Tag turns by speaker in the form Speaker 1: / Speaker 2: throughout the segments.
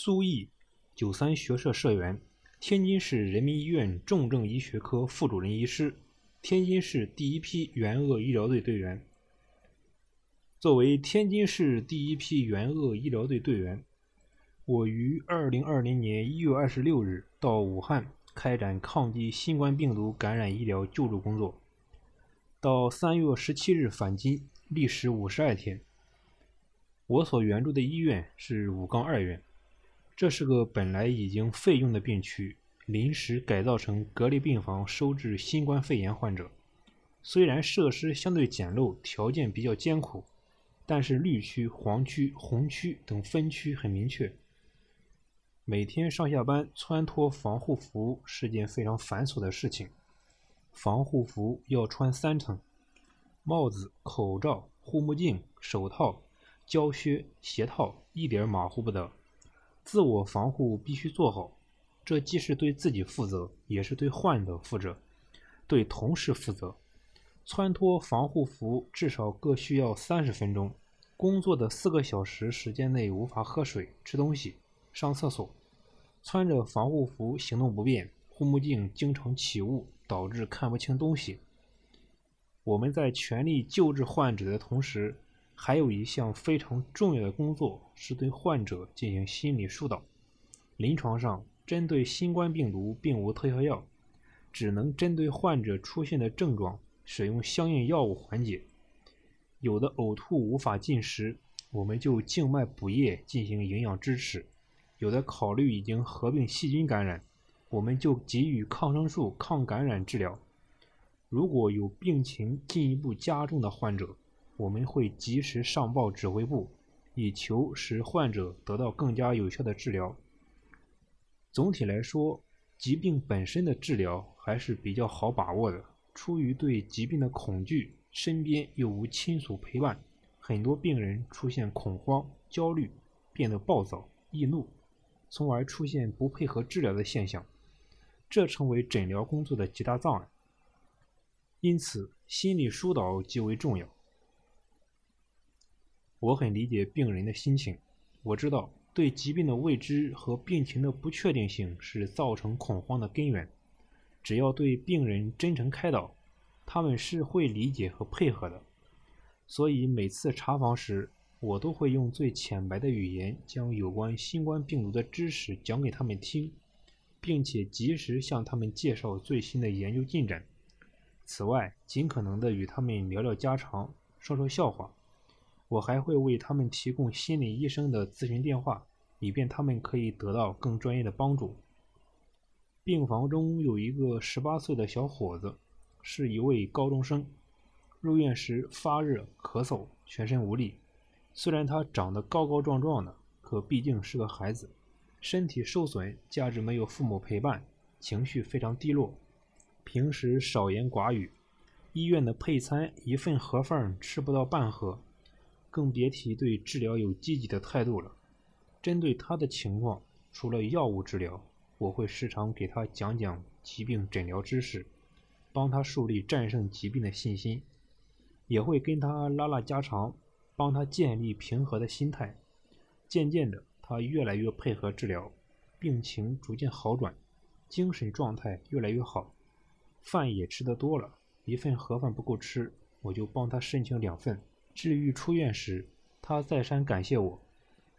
Speaker 1: 苏毅，九三学社社员，天津市人民医院重症医学科副主任医师，天津市第一批援鄂医疗队队员。作为天津市第一批援鄂医疗队队员，我于二零二零年一月二十六日到武汉开展抗击新冠病毒感染医疗救助工作，到三月十七日返京，历时五十二天。我所援助的医院是武冈二院。这是个本来已经废用的病区，临时改造成隔离病房收治新冠肺炎患者。虽然设施相对简陋，条件比较艰苦，但是绿区、黄区、红区等分区很明确。每天上下班穿脱防护服是件非常繁琐的事情。防护服要穿三层，帽子、口罩、护目镜、手套、胶靴、鞋套，一点马虎不得。自我防护必须做好，这既是对自己负责，也是对患者负责，对同事负责。穿脱防护服至少各需要三十分钟，工作的四个小时时间内无法喝水、吃东西、上厕所。穿着防护服行动不便，护目镜经常起雾，导致看不清东西。我们在全力救治患者的同时，还有一项非常重要的工作是对患者进行心理疏导。临床上，针对新冠病毒并无特效药，只能针对患者出现的症状使用相应药物缓解。有的呕吐无法进食，我们就静脉补液进行营养支持；有的考虑已经合并细菌感染，我们就给予抗生素抗感染治疗。如果有病情进一步加重的患者，我们会及时上报指挥部，以求使患者得到更加有效的治疗。总体来说，疾病本身的治疗还是比较好把握的。出于对疾病的恐惧，身边又无亲属陪伴，很多病人出现恐慌、焦虑，变得暴躁、易怒，从而出现不配合治疗的现象，这成为诊疗工作的极大障碍。因此，心理疏导极为重要。我很理解病人的心情，我知道对疾病的未知和病情的不确定性是造成恐慌的根源。只要对病人真诚开导，他们是会理解和配合的。所以每次查房时，我都会用最浅白的语言将有关新冠病毒的知识讲给他们听，并且及时向他们介绍最新的研究进展。此外，尽可能的与他们聊聊家常，说说笑话。我还会为他们提供心理医生的咨询电话，以便他们可以得到更专业的帮助。病房中有一个十八岁的小伙子，是一位高中生。入院时发热、咳嗽、全身无力。虽然他长得高高壮壮的，可毕竟是个孩子，身体受损，加之没有父母陪伴，情绪非常低落。平时少言寡语，医院的配餐一份盒饭吃不到半盒。更别提对治疗有积极的态度了。针对他的情况，除了药物治疗，我会时常给他讲讲疾病诊疗知识，帮他树立战胜疾病的信心，也会跟他拉拉家常，帮他建立平和的心态。渐渐的，他越来越配合治疗，病情逐渐好转，精神状态越来越好，饭也吃得多了。一份盒饭不够吃，我就帮他申请两份。治愈出院时，他再三感谢我，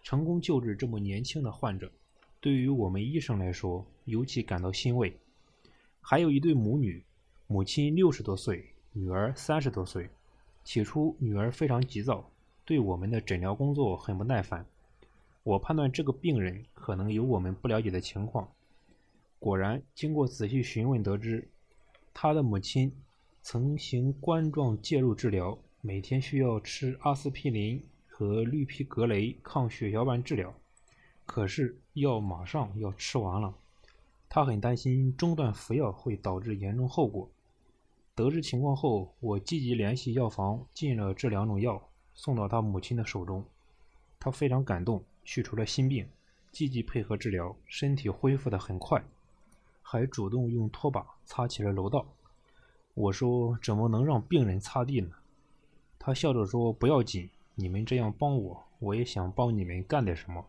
Speaker 1: 成功救治这么年轻的患者，对于我们医生来说尤其感到欣慰。还有一对母女，母亲六十多岁，女儿三十多岁。起初，女儿非常急躁，对我们的诊疗工作很不耐烦。我判断这个病人可能有我们不了解的情况。果然，经过仔细询问得知，他的母亲曾行冠状介入治疗。每天需要吃阿司匹林和氯吡格雷抗血小板治疗，可是药马上要吃完了，他很担心中断服药会导致严重后果。得知情况后，我积极联系药房进了这两种药，送到他母亲的手中。他非常感动，去除了心病，积极配合治疗，身体恢复得很快，还主动用拖把擦起了楼道。我说：“怎么能让病人擦地呢？”他笑着说：“不要紧，你们这样帮我，我也想帮你们干点什么。”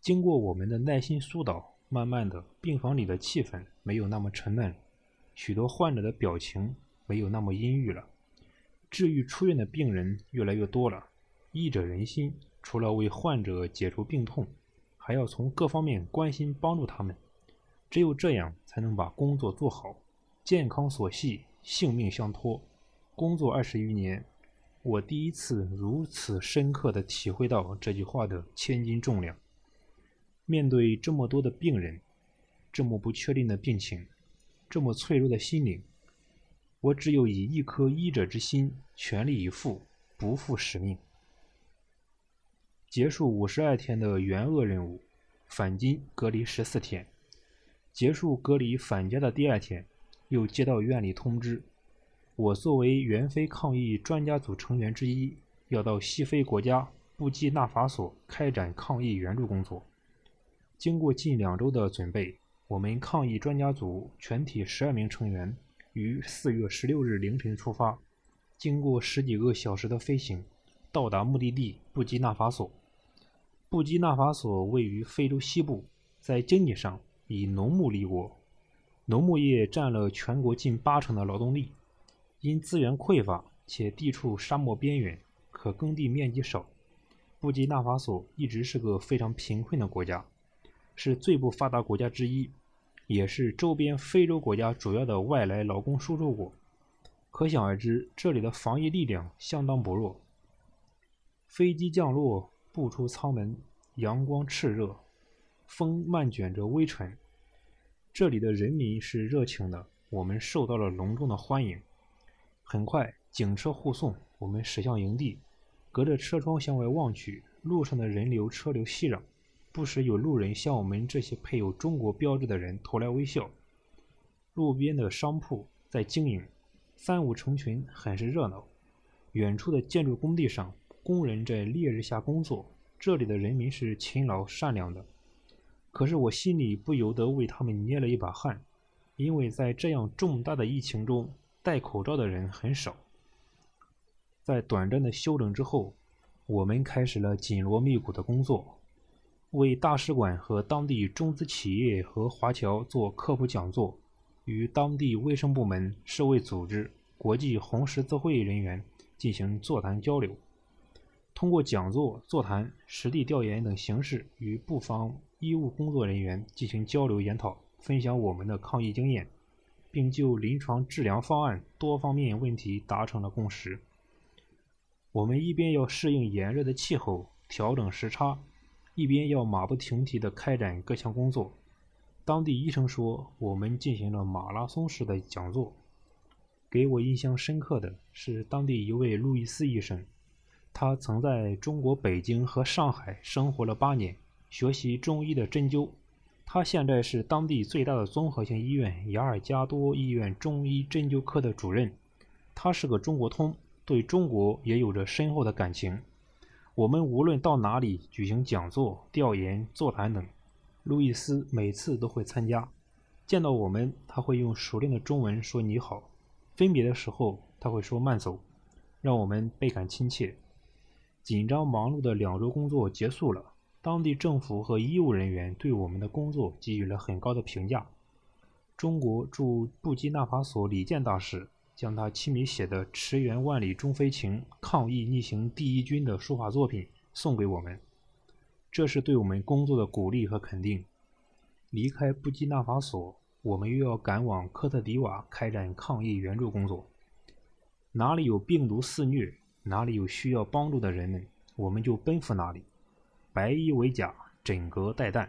Speaker 1: 经过我们的耐心疏导，慢慢的，病房里的气氛没有那么沉闷，许多患者的表情没有那么阴郁了。治愈出院的病人越来越多了。医者仁心，除了为患者解除病痛，还要从各方面关心帮助他们。只有这样，才能把工作做好。健康所系，性命相托。工作二十余年，我第一次如此深刻地体会到这句话的千斤重量。面对这么多的病人，这么不确定的病情，这么脆弱的心灵，我只有以一颗医者之心，全力以赴，不负使命。结束五十二天的援鄂任务，返京隔离十四天。结束隔离返家的第二天，又接到院里通知，我作为援非抗疫专家组成员之一，要到西非国家布基纳法索开展抗疫援助工作。经过近两周的准备，我们抗疫专家组全体十二名成员于四月十六日凌晨出发，经过十几个小时的飞行，到达目的地布基纳法索。布基纳法索位于非洲西部，在经济上以农牧立国，农牧业占了全国近八成的劳动力。因资源匮乏且地处沙漠边缘，可耕地面积少，布基纳法索一直是个非常贫困的国家。是最不发达国家之一，也是周边非洲国家主要的外来劳工输出国。可想而知，这里的防疫力量相当薄弱。飞机降落，步出舱门，阳光炽热，风漫卷着微尘。这里的人民是热情的，我们受到了隆重的欢迎。很快，警车护送我们驶向营地。隔着车窗向外望去，路上的人流车流熙攘。不时有路人向我们这些配有中国标志的人投来微笑。路边的商铺在经营，三五成群，很是热闹。远处的建筑工地上，工人在烈日下工作。这里的人民是勤劳善良的，可是我心里不由得为他们捏了一把汗，因为在这样重大的疫情中，戴口罩的人很少。在短暂的休整之后，我们开始了紧锣密鼓的工作。为大使馆和当地中资企业和华侨做科普讲座，与当地卫生部门、世卫组织、国际红十字会人员进行座谈交流。通过讲座、座谈、实地调研等形式，与布防医务工作人员进行交流研讨，分享我们的抗疫经验，并就临床治疗方案多方面问题达成了共识。我们一边要适应炎热的气候，调整时差。一边要马不停蹄地开展各项工作。当地医生说，我们进行了马拉松式的讲座。给我印象深刻的是当地一位路易斯医生，他曾在中国北京和上海生活了八年，学习中医的针灸。他现在是当地最大的综合性医院雅尔加多医院中医针灸科的主任。他是个中国通，对中国也有着深厚的感情。我们无论到哪里举行讲座、调研、座谈等，路易斯每次都会参加。见到我们，他会用熟练的中文说“你好”。分别的时候，他会说“慢走”，让我们倍感亲切。紧张忙碌的两周工作结束了，当地政府和医务人员对我们的工作给予了很高的评价。中国驻布基纳法索李健大使。将他亲笔写的“驰援万里中非情，抗疫逆行第一军”的书法作品送给我们，这是对我们工作的鼓励和肯定。离开布基纳法索，我们又要赶往科特迪瓦开展抗疫援助工作。哪里有病毒肆虐，哪里有需要帮助的人们，我们就奔赴哪里。白衣为甲，枕戈待旦。